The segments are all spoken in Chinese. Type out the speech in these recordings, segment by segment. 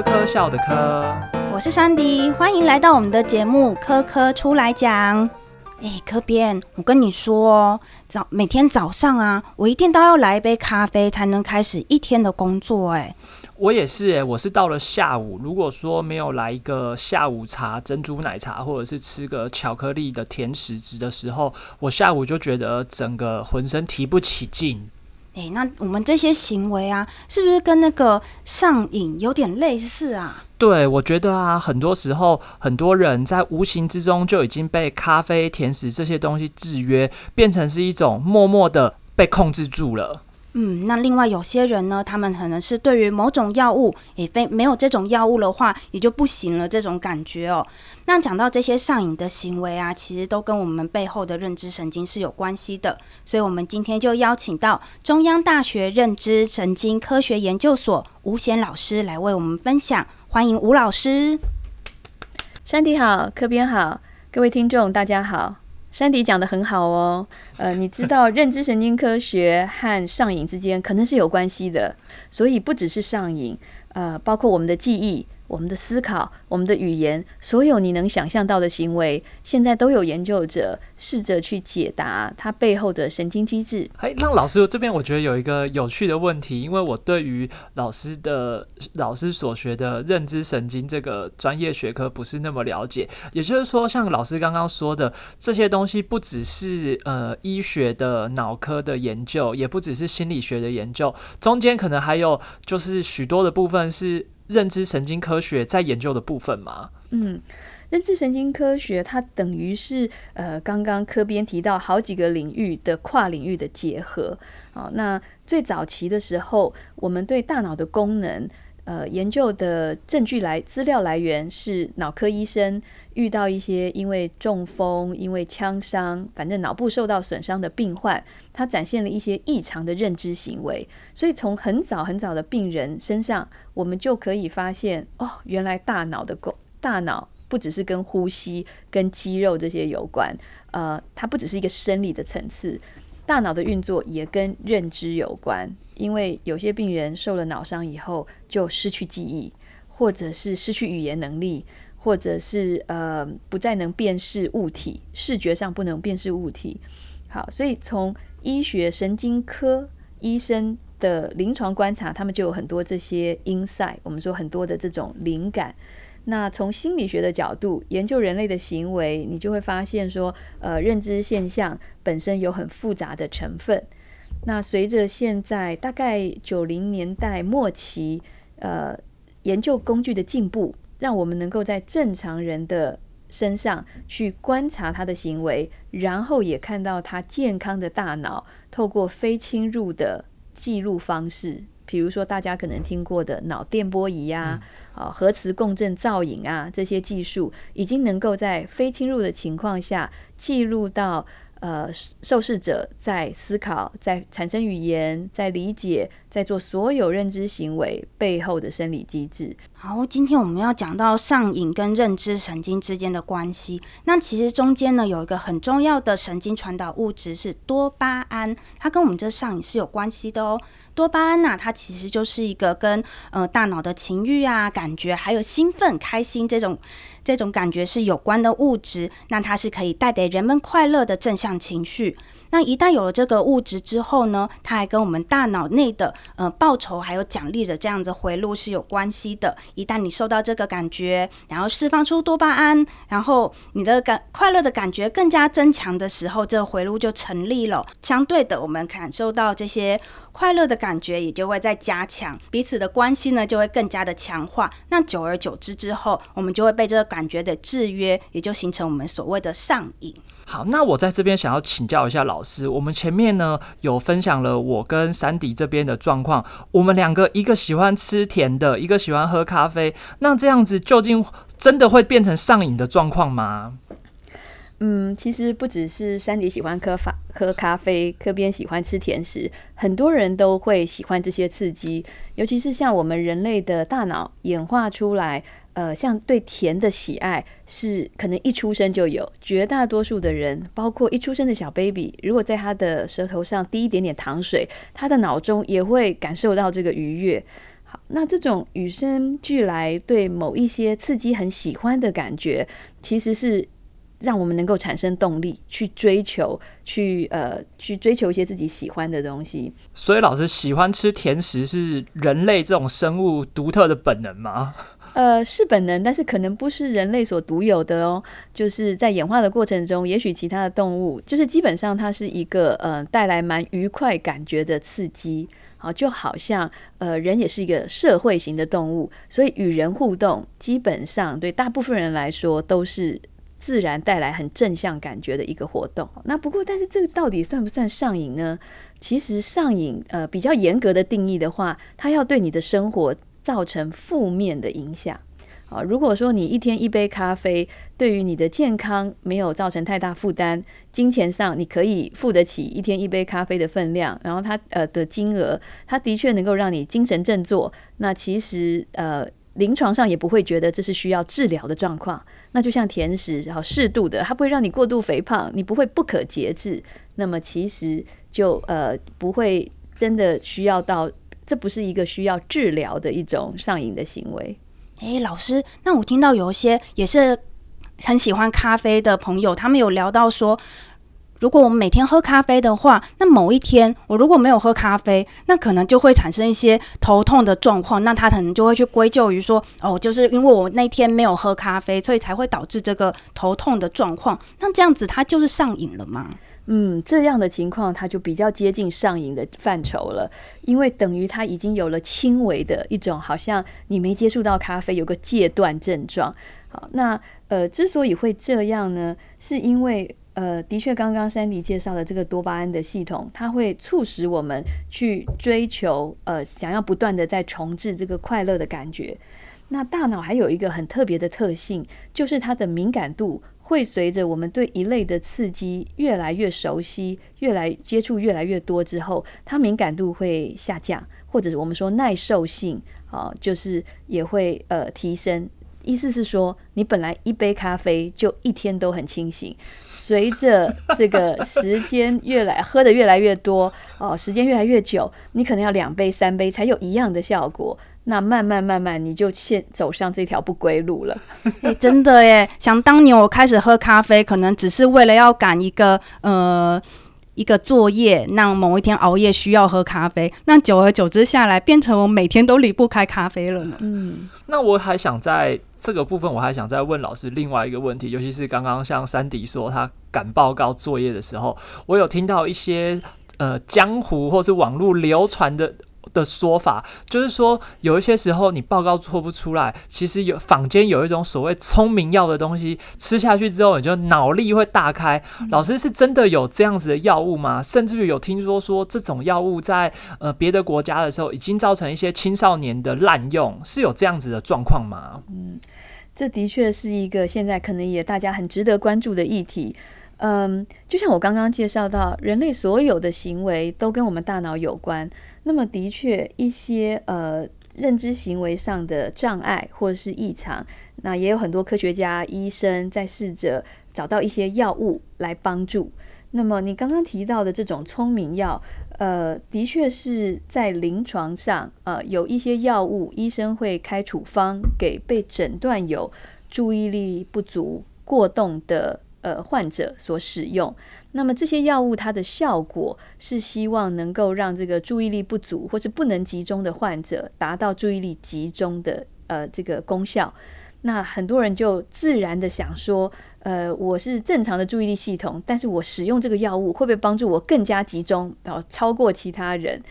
科科笑的科，我是珊迪，欢迎来到我们的节目《科科出来讲》。哎，科编，我跟你说，早每天早上啊，我一定都要来一杯咖啡，才能开始一天的工作。哎，我也是哎，我是到了下午，如果说没有来一个下午茶、珍珠奶茶，或者是吃个巧克力的甜食值的时候，我下午就觉得整个浑身提不起劲。哎，那我们这些行为啊，是不是跟那个上瘾有点类似啊？对，我觉得啊，很多时候很多人在无形之中就已经被咖啡、甜食这些东西制约，变成是一种默默的被控制住了。嗯，那另外有些人呢，他们可能是对于某种药物，也非没有这种药物的话，也就不行了这种感觉哦。那讲到这些上瘾的行为啊，其实都跟我们背后的认知神经是有关系的。所以，我们今天就邀请到中央大学认知神经科学研究所吴贤老师来为我们分享。欢迎吴老师。山迪好，科编好，各位听众大家好。山迪讲的很好哦，呃，你知道 认知神经科学和上瘾之间可能是有关系的，所以不只是上瘾，呃，包括我们的记忆。我们的思考，我们的语言，所有你能想象到的行为，现在都有研究者试着去解答它背后的神经机制。哎，那老师这边我觉得有一个有趣的问题，因为我对于老师的老师所学的认知神经这个专业学科不是那么了解。也就是说，像老师刚刚说的这些东西，不只是呃医学的脑科的研究，也不只是心理学的研究，中间可能还有就是许多的部分是。认知神经科学在研究的部分吗？嗯，认知神经科学它等于是呃，刚刚科编提到好几个领域的跨领域的结合。啊，那最早期的时候，我们对大脑的功能。呃，研究的证据来资料来源是脑科医生遇到一些因为中风、因为枪伤，反正脑部受到损伤的病患，他展现了一些异常的认知行为。所以从很早很早的病人身上，我们就可以发现，哦，原来大脑的功大脑不只是跟呼吸、跟肌肉这些有关，呃，它不只是一个生理的层次。大脑的运作也跟认知有关，因为有些病人受了脑伤以后就失去记忆，或者是失去语言能力，或者是呃不再能辨识物体，视觉上不能辨识物体。好，所以从医学神经科医生的临床观察，他们就有很多这些 insight，我们说很多的这种灵感。那从心理学的角度研究人类的行为，你就会发现说，呃，认知现象本身有很复杂的成分。那随着现在大概九零年代末期，呃，研究工具的进步，让我们能够在正常人的身上去观察他的行为，然后也看到他健康的大脑透过非侵入的记录方式，比如说大家可能听过的脑电波仪呀。啊，核磁共振造影啊，这些技术已经能够在非侵入的情况下记录到呃受试者在思考、在产生语言、在理解、在做所有认知行为背后的生理机制。好，今天我们要讲到上瘾跟认知神经之间的关系。那其实中间呢有一个很重要的神经传导物质是多巴胺，它跟我们这上瘾是有关系的哦。多巴胺呐，它其实就是一个跟呃大脑的情欲啊、感觉还有兴奋、开心这种这种感觉是有关的物质。那它是可以带给人们快乐的正向情绪。那一旦有了这个物质之后呢，它还跟我们大脑内的呃报酬还有奖励的这样子回路是有关系的。一旦你受到这个感觉，然后释放出多巴胺，然后你的感快乐的感觉更加增强的时候，这个回路就成立了。相对的，我们感受到这些快乐的感觉也就会在加强，彼此的关系呢就会更加的强化。那久而久之之后，我们就会被这个感觉的制约，也就形成我们所谓的上瘾。好，那我在这边想要请教一下老师，我们前面呢有分享了我跟山迪这边的状况，我们两个一个喜欢吃甜的，一个喜欢喝咖啡，那这样子究竟真的会变成上瘾的状况吗？嗯，其实不只是山迪喜欢喝法喝咖啡，科边喜欢吃甜食，很多人都会喜欢这些刺激，尤其是像我们人类的大脑演化出来。呃，像对甜的喜爱是可能一出生就有，绝大多数的人，包括一出生的小 baby，如果在他的舌头上滴一点点糖水，他的脑中也会感受到这个愉悦。好，那这种与生俱来对某一些刺激很喜欢的感觉，其实是让我们能够产生动力去追求，去呃去追求一些自己喜欢的东西。所以，老师喜欢吃甜食是人类这种生物独特的本能吗？呃，是本能，但是可能不是人类所独有的哦。就是在演化的过程中，也许其他的动物，就是基本上它是一个呃带来蛮愉快感觉的刺激。好，就好像呃人也是一个社会型的动物，所以与人互动，基本上对大部分人来说都是自然带来很正向感觉的一个活动。那不过，但是这个到底算不算上瘾呢？其实上瘾，呃，比较严格的定义的话，它要对你的生活。造成负面的影响啊！如果说你一天一杯咖啡，对于你的健康没有造成太大负担，金钱上你可以付得起一天一杯咖啡的分量，然后它呃的金额，它的确能够让你精神振作。那其实呃临床上也不会觉得这是需要治疗的状况。那就像甜食，然后适度的，它不会让你过度肥胖，你不会不可节制。那么其实就呃不会真的需要到。这不是一个需要治疗的一种上瘾的行为。诶，老师，那我听到有一些也是很喜欢咖啡的朋友，他们有聊到说，如果我们每天喝咖啡的话，那某一天我如果没有喝咖啡，那可能就会产生一些头痛的状况。那他可能就会去归咎于说，哦，就是因为我那天没有喝咖啡，所以才会导致这个头痛的状况。那这样子，他就是上瘾了吗？嗯，这样的情况它就比较接近上瘾的范畴了，因为等于他已经有了轻微的一种，好像你没接触到咖啡，有个戒断症状。好，那呃，之所以会这样呢，是因为呃，的确刚刚山迪介绍的这个多巴胺的系统，它会促使我们去追求呃，想要不断的在重置这个快乐的感觉。那大脑还有一个很特别的特性，就是它的敏感度。会随着我们对一类的刺激越来越熟悉，越来接触越来越多之后，它敏感度会下降，或者是我们说耐受性啊，就是也会呃提升。意思是说，你本来一杯咖啡就一天都很清醒，随着这个时间越来喝的越来越多哦，时间越来越久，你可能要两杯三杯才有一样的效果。那慢慢慢慢，你就先走上这条不归路了。哎，真的耶！想当年我开始喝咖啡，可能只是为了要赶一个呃一个作业，让某一天熬夜需要喝咖啡。那久而久之下来，变成我每天都离不开咖啡了呢。嗯，那我还想在这个部分，我还想再问老师另外一个问题，尤其是刚刚像山迪说他赶报告作业的时候，我有听到一些呃江湖或是网络流传的。的说法就是说，有一些时候你报告做不出来，其实有坊间有一种所谓聪明药的东西，吃下去之后你就脑力会大开。老师是真的有这样子的药物吗？甚至于有听说说这种药物在呃别的国家的时候，已经造成一些青少年的滥用，是有这样子的状况吗？嗯，这的确是一个现在可能也大家很值得关注的议题。嗯，就像我刚刚介绍到，人类所有的行为都跟我们大脑有关。那么，的确，一些呃认知行为上的障碍或者是异常，那也有很多科学家、医生在试着找到一些药物来帮助。那么，你刚刚提到的这种聪明药，呃，的确是在临床上，呃，有一些药物，医生会开处方给被诊断有注意力不足过动的呃患者所使用。那么这些药物它的效果是希望能够让这个注意力不足或是不能集中的患者达到注意力集中的呃这个功效。那很多人就自然的想说，呃，我是正常的注意力系统，但是我使用这个药物会不会帮助我更加集中，然后超过其他人？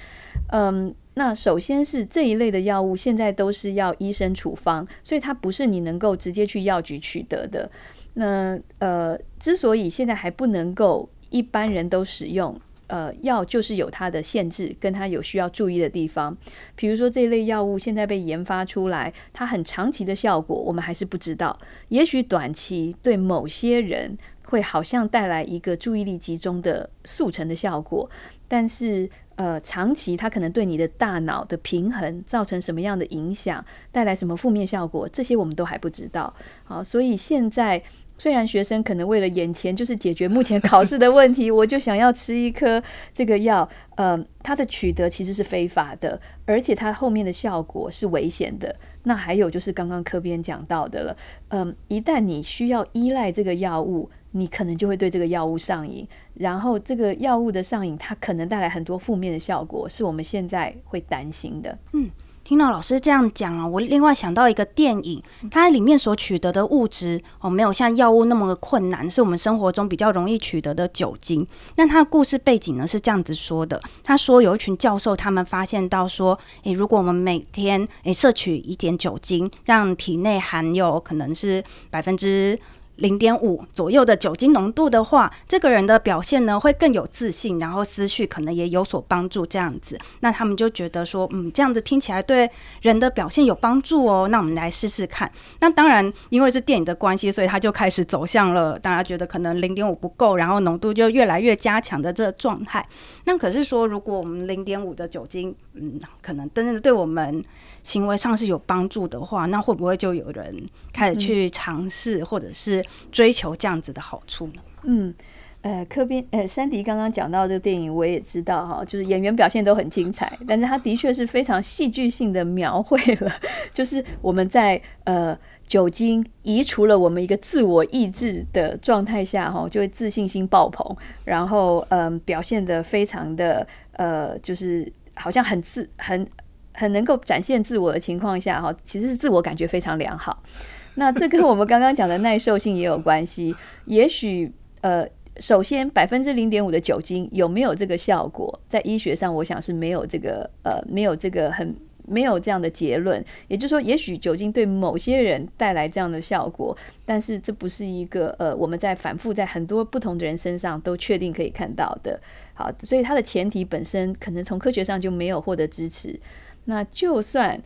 嗯，那首先是这一类的药物现在都是要医生处方，所以它不是你能够直接去药局取得的。那呃，之所以现在还不能够一般人都使用，呃，药就是有它的限制，跟它有需要注意的地方。比如说这一类药物现在被研发出来，它很长期的效果我们还是不知道。也许短期对某些人会好像带来一个注意力集中的速成的效果，但是呃，长期它可能对你的大脑的平衡造成什么样的影响，带来什么负面效果，这些我们都还不知道。好，所以现在。虽然学生可能为了眼前就是解决目前考试的问题，我就想要吃一颗这个药，呃，它的取得其实是非法的，而且它后面的效果是危险的。那还有就是刚刚科编讲到的了，嗯，一旦你需要依赖这个药物，你可能就会对这个药物上瘾，然后这个药物的上瘾，它可能带来很多负面的效果，是我们现在会担心的。嗯。听到老师这样讲啊，我另外想到一个电影，它里面所取得的物质哦，没有像药物那么的困难，是我们生活中比较容易取得的酒精。那它的故事背景呢是这样子说的：他说有一群教授，他们发现到说，诶，如果我们每天诶摄取一点酒精，让体内含有可能是百分之。零点五左右的酒精浓度的话，这个人的表现呢会更有自信，然后思绪可能也有所帮助。这样子，那他们就觉得说，嗯，这样子听起来对人的表现有帮助哦。那我们来试试看。那当然，因为是电影的关系，所以他就开始走向了大家觉得可能零点五不够，然后浓度就越来越加强的这个状态。那可是说，如果我们零点五的酒精，嗯，可能真的对我们行为上是有帮助的话，那会不会就有人开始去尝试，或者是？追求这样子的好处呢？嗯，呃，柯宾，呃，山迪刚刚讲到这个电影，我也知道哈，就是演员表现都很精彩，但是他的确是非常戏剧性的描绘了，就是我们在呃酒精移除了我们一个自我意志的状态下哈，就会自信心爆棚，然后嗯，表现的非常的呃，就是好像很自很很能够展现自我的情况下哈，其实是自我感觉非常良好。那这跟我们刚刚讲的耐受性也有关系。也许，呃，首先百分之零点五的酒精有没有这个效果，在医学上我想是没有这个，呃，没有这个很没有这样的结论。也就是说，也许酒精对某些人带来这样的效果，但是这不是一个呃，我们在反复在很多不同的人身上都确定可以看到的。好，所以它的前提本身可能从科学上就没有获得支持。那就算。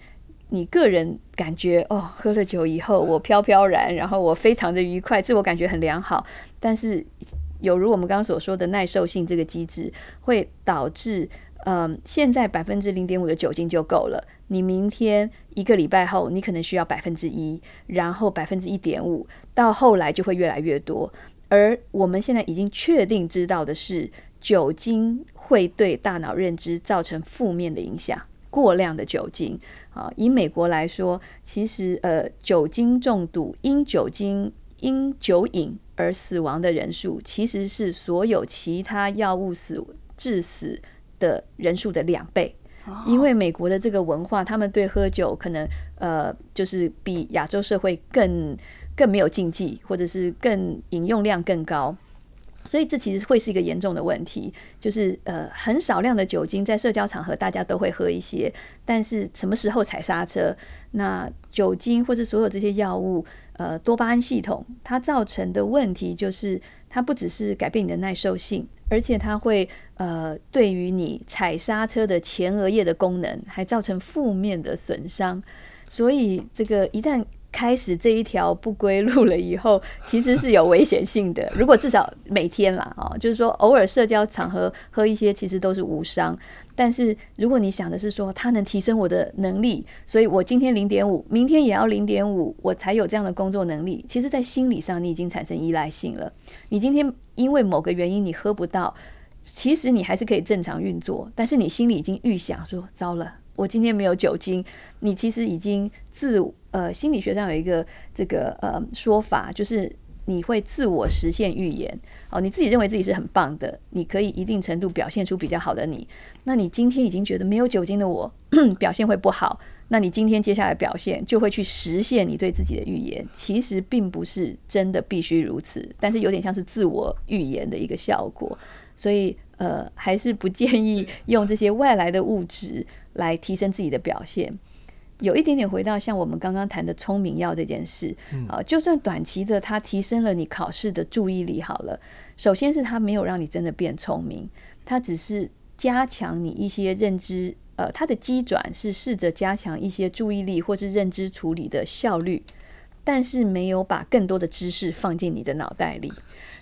你个人感觉哦，喝了酒以后我飘飘然，然后我非常的愉快，自我感觉很良好。但是有如我们刚刚所说的耐受性这个机制，会导致嗯，现在百分之零点五的酒精就够了。你明天一个礼拜后，你可能需要百分之一，然后百分之一点五，到后来就会越来越多。而我们现在已经确定知道的是，酒精会对大脑认知造成负面的影响。过量的酒精啊，以美国来说，其实呃，酒精中毒因酒精因酒瘾而死亡的人数，其实是所有其他药物死致死的人数的两倍。因为美国的这个文化，他们对喝酒可能呃，就是比亚洲社会更更没有禁忌，或者是更饮用量更高。所以这其实会是一个严重的问题，就是呃很少量的酒精在社交场合大家都会喝一些，但是什么时候踩刹车？那酒精或者所有这些药物，呃多巴胺系统它造成的问题就是它不只是改变你的耐受性，而且它会呃对于你踩刹车的前额叶的功能还造成负面的损伤，所以这个一旦开始这一条不归路了以后，其实是有危险性的。如果至少每天啦，哦，就是说偶尔社交场合喝一些，其实都是无伤。但是如果你想的是说它能提升我的能力，所以我今天零点五，明天也要零点五，我才有这样的工作能力。其实，在心理上你已经产生依赖性了。你今天因为某个原因你喝不到，其实你还是可以正常运作，但是你心里已经预想说，糟了，我今天没有酒精，你其实已经自。呃，心理学上有一个这个呃说法，就是你会自我实现预言哦，你自己认为自己是很棒的，你可以一定程度表现出比较好的你。那你今天已经觉得没有酒精的我 表现会不好，那你今天接下来表现就会去实现你对自己的预言。其实并不是真的必须如此，但是有点像是自我预言的一个效果。所以呃，还是不建议用这些外来的物质来提升自己的表现。有一点点回到像我们刚刚谈的聪明药这件事啊，就算短期的它提升了你考试的注意力好了，首先是它没有让你真的变聪明，它只是加强你一些认知，呃，它的机转是试着加强一些注意力或是认知处理的效率，但是没有把更多的知识放进你的脑袋里。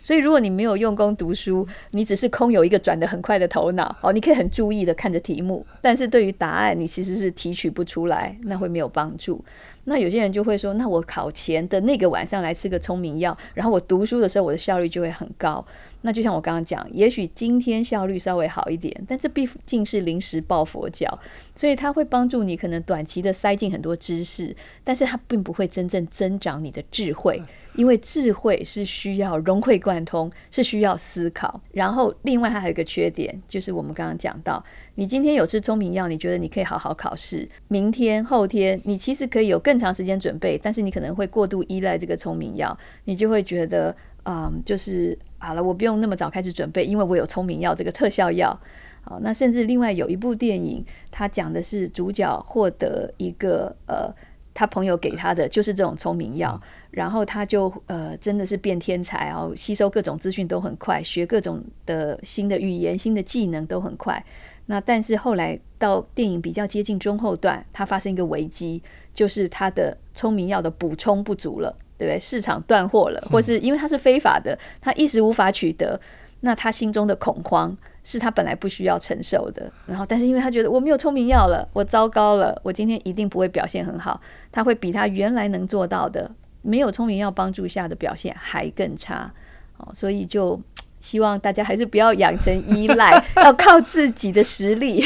所以，如果你没有用功读书，你只是空有一个转的很快的头脑哦，你可以很注意的看着题目，但是对于答案，你其实是提取不出来，那会没有帮助。那有些人就会说，那我考前的那个晚上来吃个聪明药，然后我读书的时候我的效率就会很高。那就像我刚刚讲，也许今天效率稍微好一点，但这毕竟是临时抱佛脚，所以它会帮助你可能短期的塞进很多知识，但是它并不会真正增长你的智慧。因为智慧是需要融会贯通，是需要思考。然后，另外还有一个缺点，就是我们刚刚讲到，你今天有吃聪明药，你觉得你可以好好考试，明天、后天你其实可以有更长时间准备，但是你可能会过度依赖这个聪明药，你就会觉得，嗯，就是好了，我不用那么早开始准备，因为我有聪明药这个特效药。好，那甚至另外有一部电影，它讲的是主角获得一个呃。他朋友给他的就是这种聪明药，然后他就呃真的是变天才哦，吸收各种资讯都很快，学各种的新的语言、新的技能都很快。那但是后来到电影比较接近中后段，他发生一个危机，就是他的聪明药的补充不足了，对不对？市场断货了，或是因为它是非法的，他一时无法取得，那他心中的恐慌。是他本来不需要承受的，然后但是因为他觉得我没有聪明药了，我糟糕了，我今天一定不会表现很好，他会比他原来能做到的没有聪明药帮助下的表现还更差，哦，所以就希望大家还是不要养成依赖，要靠自己的实力。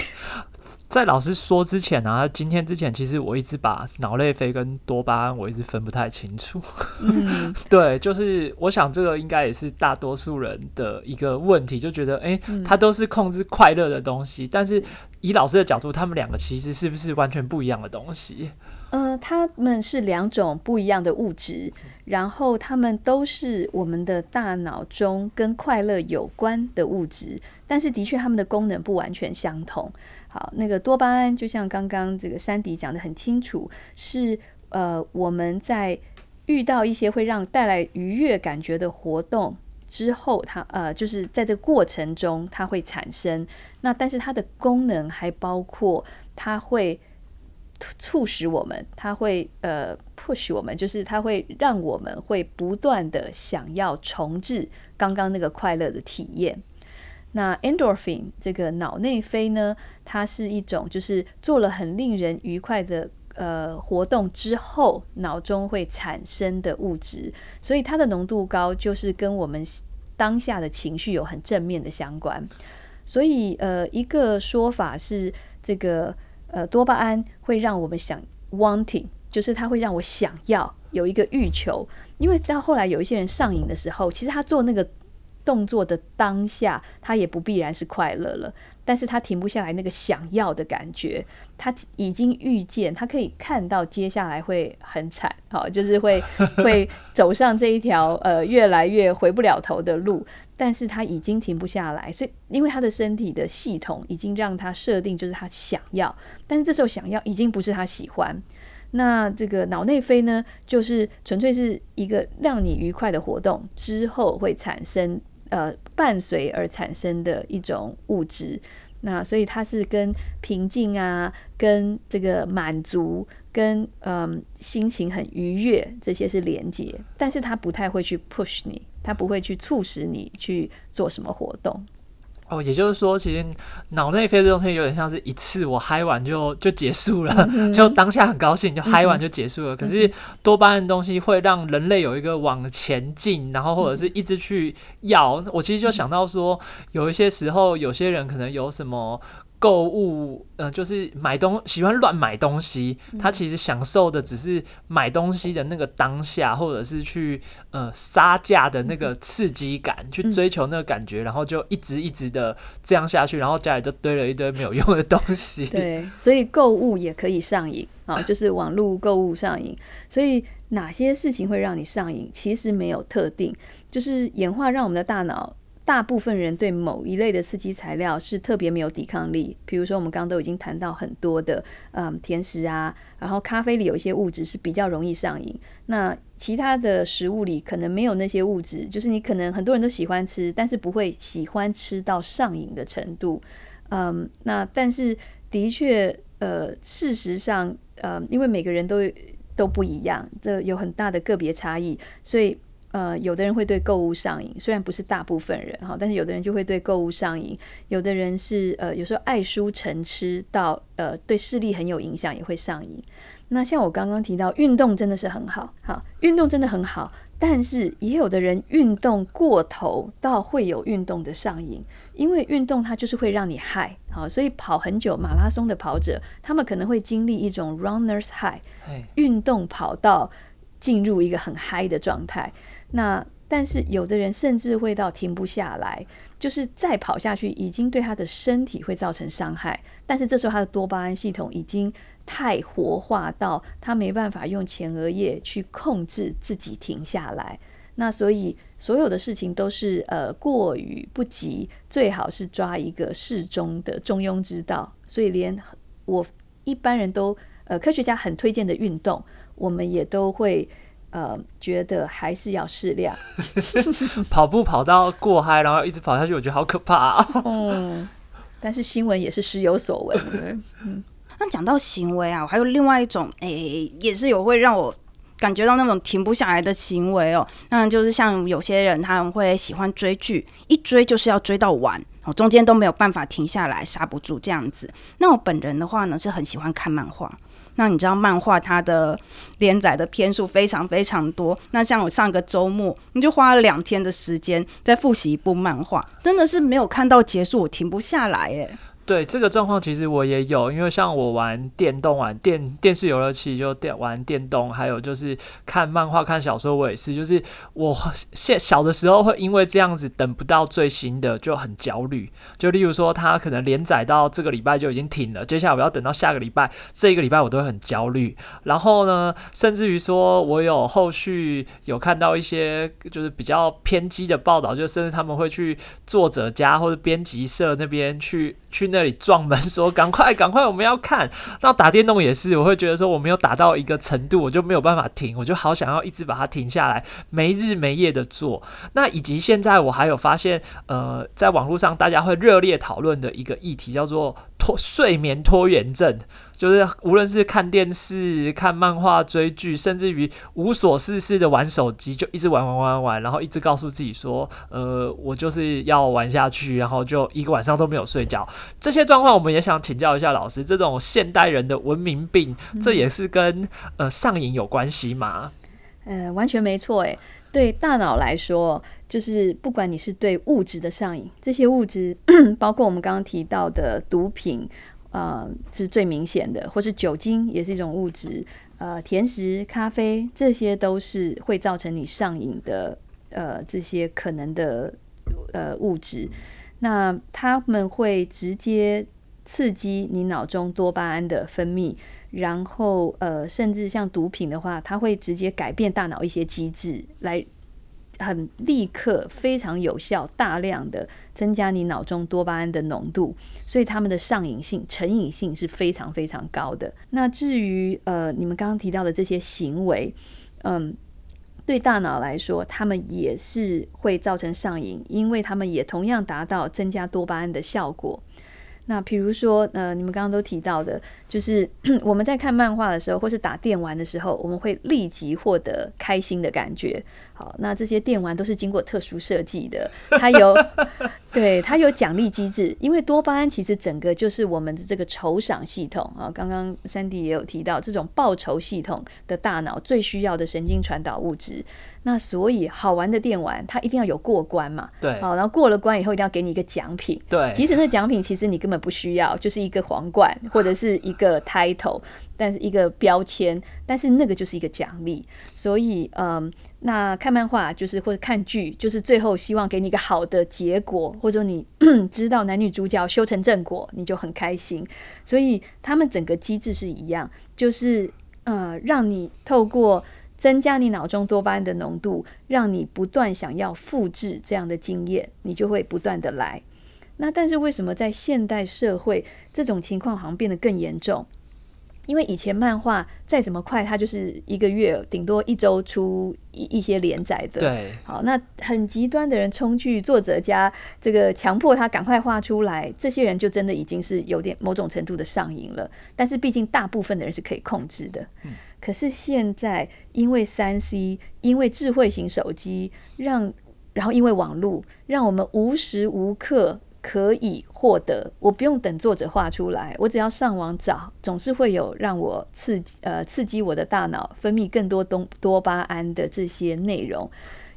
在老师说之前呢，今天之前，其实我一直把脑内啡跟多巴胺我一直分不太清楚。嗯，对，就是我想这个应该也是大多数人的一个问题，就觉得哎，它都是控制快乐的东西，但是以老师的角度，他们两个其实是不是完全不一样的东西？呃，他们是两种不一样的物质，然后他们都是我们的大脑中跟快乐有关的物质，但是的确他们的功能不完全相同。好，那个多巴胺就像刚刚这个山迪讲的很清楚，是呃我们在遇到一些会让带来愉悦感觉的活动之后，它呃就是在这个过程中它会产生。那但是它的功能还包括它会促使我们，它会呃 push 我们，就是它会让我们会不断的想要重置刚刚那个快乐的体验。那 endorphin 这个脑内啡呢，它是一种就是做了很令人愉快的呃活动之后，脑中会产生的物质，所以它的浓度高，就是跟我们当下的情绪有很正面的相关。所以呃，一个说法是这个呃多巴胺会让我们想 wanting，就是它会让我想要有一个欲求，因为到后来有一些人上瘾的时候，其实他做那个。动作的当下，他也不必然是快乐了，但是他停不下来那个想要的感觉，他已经预见，他可以看到接下来会很惨，好，就是会 会走上这一条呃越来越回不了头的路，但是他已经停不下来，所以因为他的身体的系统已经让他设定就是他想要，但是这时候想要已经不是他喜欢。那这个脑内啡呢，就是纯粹是一个让你愉快的活动之后会产生。呃，伴随而产生的一种物质，那所以它是跟平静啊，跟这个满足，跟嗯心情很愉悦这些是连接，但是它不太会去 push 你，它不会去促使你去做什么活动。哦，也就是说，其实脑内啡这东西有点像是一次我嗨完就就结束了，就当下很高兴就嗨完就结束了。可是多巴胺的东西会让人类有一个往前进，然后或者是一直去要。我其实就想到说，有一些时候，有些人可能有什么。购物，呃，就是买东喜欢乱买东西，他其实享受的只是买东西的那个当下，或者是去呃杀价的那个刺激感，去追求那个感觉，然后就一直一直的这样下去，然后家里就堆了一堆没有用的东西。对，所以购物也可以上瘾啊，就是网络购物上瘾。所以哪些事情会让你上瘾？其实没有特定，就是演化让我们的大脑。大部分人对某一类的刺激材料是特别没有抵抗力，比如说我们刚刚都已经谈到很多的，嗯，甜食啊，然后咖啡里有一些物质是比较容易上瘾。那其他的食物里可能没有那些物质，就是你可能很多人都喜欢吃，但是不会喜欢吃到上瘾的程度。嗯，那但是的确，呃，事实上，呃，因为每个人都都不一样，这有很大的个别差异，所以。呃，有的人会对购物上瘾，虽然不是大部分人哈，但是有的人就会对购物上瘾。有的人是呃，有时候爱书成痴到呃，对视力很有影响，也会上瘾。那像我刚刚提到，运动真的是很好，哈，运动真的很好。但是也有的人运动过头，到会有运动的上瘾，因为运动它就是会让你嗨，好，所以跑很久马拉松的跑者，他们可能会经历一种 runners high，运动跑到进入一个很嗨的状态。那但是有的人甚至会到停不下来，就是再跑下去已经对他的身体会造成伤害，但是这时候他的多巴胺系统已经。太活化到他没办法用前额叶去控制自己停下来，那所以所有的事情都是呃过于不及，最好是抓一个适中的中庸之道。所以连我一般人都呃科学家很推荐的运动，我们也都会呃觉得还是要适量。跑步跑到过嗨，然后一直跑下去，我觉得好可怕。嗯，但是新闻也是时有所闻。嗯。那讲到行为啊，我还有另外一种，诶，也是有会让我感觉到那种停不下来的行为哦。那就是像有些人他们会喜欢追剧，一追就是要追到完，哦，中间都没有办法停下来，刹不住这样子。那我本人的话呢，是很喜欢看漫画。那你知道漫画它的连载的篇数非常非常多。那像我上个周末，你就花了两天的时间在复习一部漫画，真的是没有看到结束，我停不下来，诶。对这个状况，其实我也有，因为像我玩电动、玩电电视游乐器，就电玩电动，还有就是看漫画、看小说，我也是，就是我现小的时候会因为这样子等不到最新的就很焦虑。就例如说，它可能连载到这个礼拜就已经停了，接下来我要等到下个礼拜，这一个礼拜我都会很焦虑。然后呢，甚至于说我有后续有看到一些就是比较偏激的报道，就甚至他们会去作者家或者编辑社那边去。去那里撞门，说赶快赶快，我们要看。那打电动也是，我会觉得说我没有打到一个程度，我就没有办法停，我就好想要一直把它停下来，没日没夜的做。那以及现在我还有发现，呃，在网络上大家会热烈讨论的一个议题叫做拖睡眠拖延症。就是无论是看电视、看漫画、追剧，甚至于无所事事的玩手机，就一直玩玩玩玩，然后一直告诉自己说：“呃，我就是要玩下去。”然后就一个晚上都没有睡觉。这些状况，我们也想请教一下老师，这种现代人的文明病，这也是跟呃上瘾有关系吗？呃，完全没错。诶，对大脑来说，就是不管你是对物质的上瘾，这些物质 包括我们刚刚提到的毒品。呃，是最明显的，或是酒精也是一种物质，呃，甜食、咖啡，这些都是会造成你上瘾的，呃，这些可能的呃物质。那他们会直接刺激你脑中多巴胺的分泌，然后呃，甚至像毒品的话，它会直接改变大脑一些机制来。很立刻、非常有效、大量的增加你脑中多巴胺的浓度，所以他们的上瘾性、成瘾性是非常非常高的。那至于呃，你们刚刚提到的这些行为，嗯，对大脑来说，他们也是会造成上瘾，因为他们也同样达到增加多巴胺的效果。那比如说，呃，你们刚刚都提到的，就是 我们在看漫画的时候，或是打电玩的时候，我们会立即获得开心的感觉。好，那这些电玩都是经过特殊设计的，它有，对，它有奖励机制。因为多巴胺其实整个就是我们的这个酬赏系统啊。刚刚山迪也有提到，这种报酬系统的大脑最需要的神经传导物质。那所以好玩的电玩，它一定要有过关嘛？对。好，然后过了关以后，一定要给你一个奖品。对。即使那奖品其实你根本不需要，就是一个皇冠或者是一个 title，但是一个标签，但是那个就是一个奖励。所以，嗯。那看漫画就是或者看剧，就是最后希望给你一个好的结果，或者你 知道男女主角修成正果，你就很开心。所以他们整个机制是一样，就是呃，让你透过增加你脑中多巴胺的浓度，让你不断想要复制这样的经验，你就会不断的来。那但是为什么在现代社会这种情况好像变得更严重？因为以前漫画再怎么快，它就是一个月顶多一周出一一些连载的。对，好，那很极端的人冲去作者家，这个强迫他赶快画出来，这些人就真的已经是有点某种程度的上瘾了。但是毕竟大部分的人是可以控制的。嗯。可是现在因为三 C，因为智慧型手机，让然后因为网络，让我们无时无刻。可以获得，我不用等作者画出来，我只要上网找，总是会有让我刺激呃刺激我的大脑分泌更多多多巴胺的这些内容，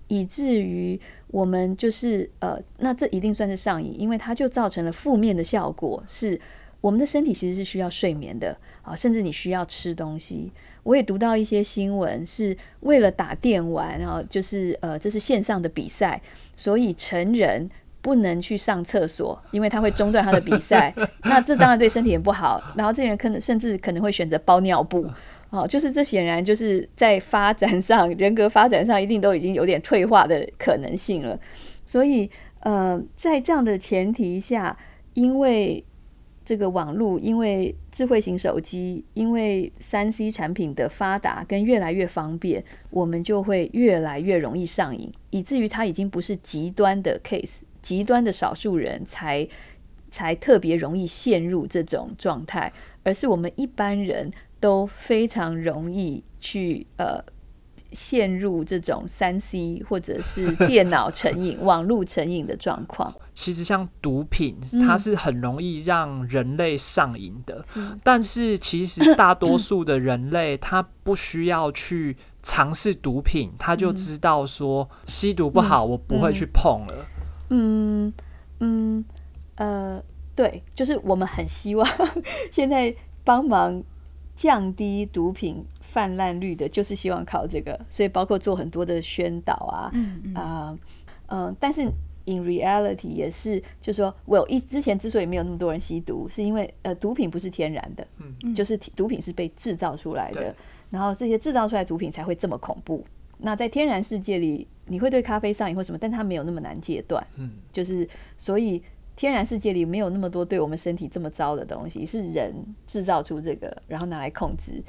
以至于我们就是呃，那这一定算是上瘾，因为它就造成了负面的效果，是我们的身体其实是需要睡眠的啊，甚至你需要吃东西。我也读到一些新闻，是为了打电玩，然后就是呃，这是线上的比赛，所以成人。不能去上厕所，因为他会中断他的比赛。那这当然对身体也不好。然后这些人可能甚至可能会选择包尿布。哦，就是这显然就是在发展上，人格发展上一定都已经有点退化的可能性了。所以，呃，在这样的前提下，因为这个网络，因为智慧型手机，因为三 C 产品的发达跟越来越方便，我们就会越来越容易上瘾，以至于它已经不是极端的 case。极端的少数人才才特别容易陷入这种状态，而是我们一般人都非常容易去呃陷入这种三 C 或者是 电脑成瘾、网络成瘾的状况。其实像毒品，它是很容易让人类上瘾的，但是其实大多数的人类他不需要去尝试毒品，他就知道说吸毒不好，我不会去碰了。嗯嗯呃，对，就是我们很希望 现在帮忙降低毒品泛滥率的，就是希望靠这个，所以包括做很多的宣导啊，啊嗯，但是 in reality 也是，就是说我有一之前之所以没有那么多人吸毒，是因为呃毒品不是天然的，嗯，就是毒品是被制造出来的，然后这些制造出来毒品才会这么恐怖。那在天然世界里。你会对咖啡上瘾或什么，但它没有那么难戒断。嗯，就是所以天然世界里没有那么多对我们身体这么糟的东西，是人制造出这个，然后拿来控制。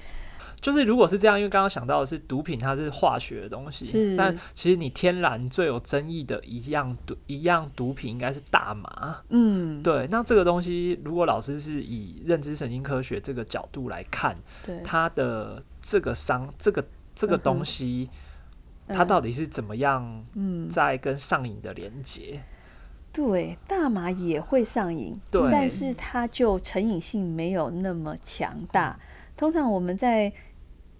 就是如果是这样，因为刚刚想到的是毒品，它是化学的东西，但其实你天然最有争议的一样毒一样毒品应该是大麻。嗯，对。那这个东西，如果老师是以认知神经科学这个角度来看，对它的这个伤，这个这个东西。它到底是怎么样在跟上瘾的连接？对，大麻也会上瘾，对，但是它就成瘾性没有那么强大。通常我们在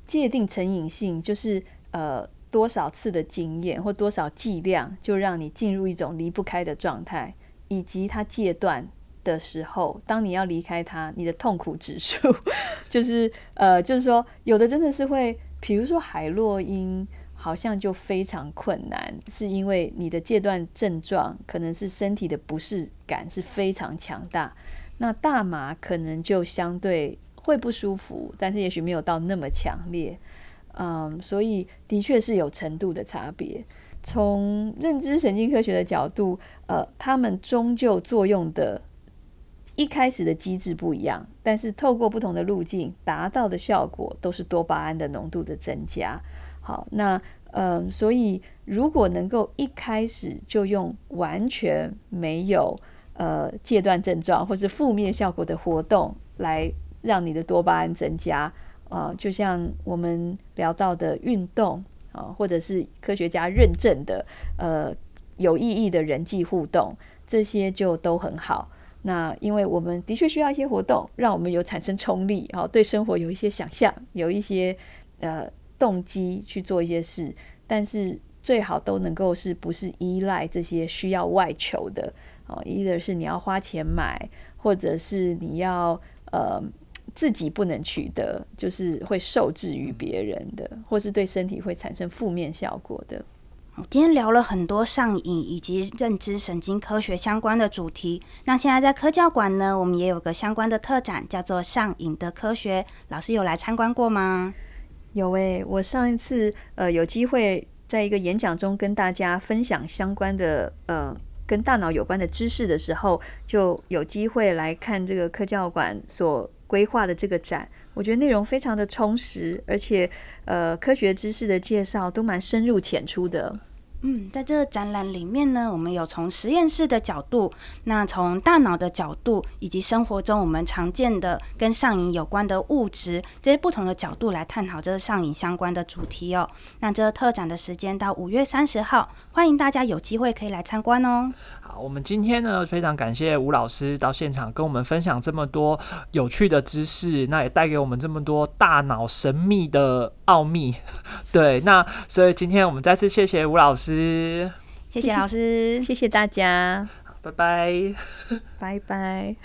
界定成瘾性，就是呃多少次的经验或多少剂量，就让你进入一种离不开的状态，以及它戒断的时候，当你要离开它，你的痛苦指数 就是呃，就是说有的真的是会，比如说海洛因。好像就非常困难，是因为你的戒断症状可能是身体的不适感是非常强大。那大麻可能就相对会不舒服，但是也许没有到那么强烈。嗯，所以的确是有程度的差别。从认知神经科学的角度，呃，他们终究作用的一开始的机制不一样，但是透过不同的路径达到的效果都是多巴胺的浓度的增加。好，那嗯，所以如果能够一开始就用完全没有呃戒断症状或是负面效果的活动来让你的多巴胺增加啊，就像我们聊到的运动啊，或者是科学家认证的呃有意义的人际互动，这些就都很好。那因为我们的确需要一些活动，让我们有产生冲力，好对生活有一些想象，有一些呃。动机去做一些事，但是最好都能够是不是依赖这些需要外求的哦，一个是你要花钱买，或者是你要呃自己不能取得，就是会受制于别人的，或是对身体会产生负面效果的。今天聊了很多上瘾以及认知神经科学相关的主题。那现在在科教馆呢，我们也有个相关的特展，叫做《上瘾的科学》。老师有来参观过吗？有诶，我上一次呃有机会在一个演讲中跟大家分享相关的呃跟大脑有关的知识的时候，就有机会来看这个科教馆所规划的这个展。我觉得内容非常的充实，而且呃科学知识的介绍都蛮深入浅出的。嗯，在这个展览里面呢，我们有从实验室的角度，那从大脑的角度，以及生活中我们常见的跟上瘾有关的物质这些不同的角度来探讨这个上瘾相关的主题哦。那这个特展的时间到五月三十号，欢迎大家有机会可以来参观哦。好，我们今天呢非常感谢吴老师到现场跟我们分享这么多有趣的知识，那也带给我们这么多大脑神秘的奥秘。对，那所以今天我们再次谢谢吴老师。谢谢老师，谢谢大家，拜拜，拜拜。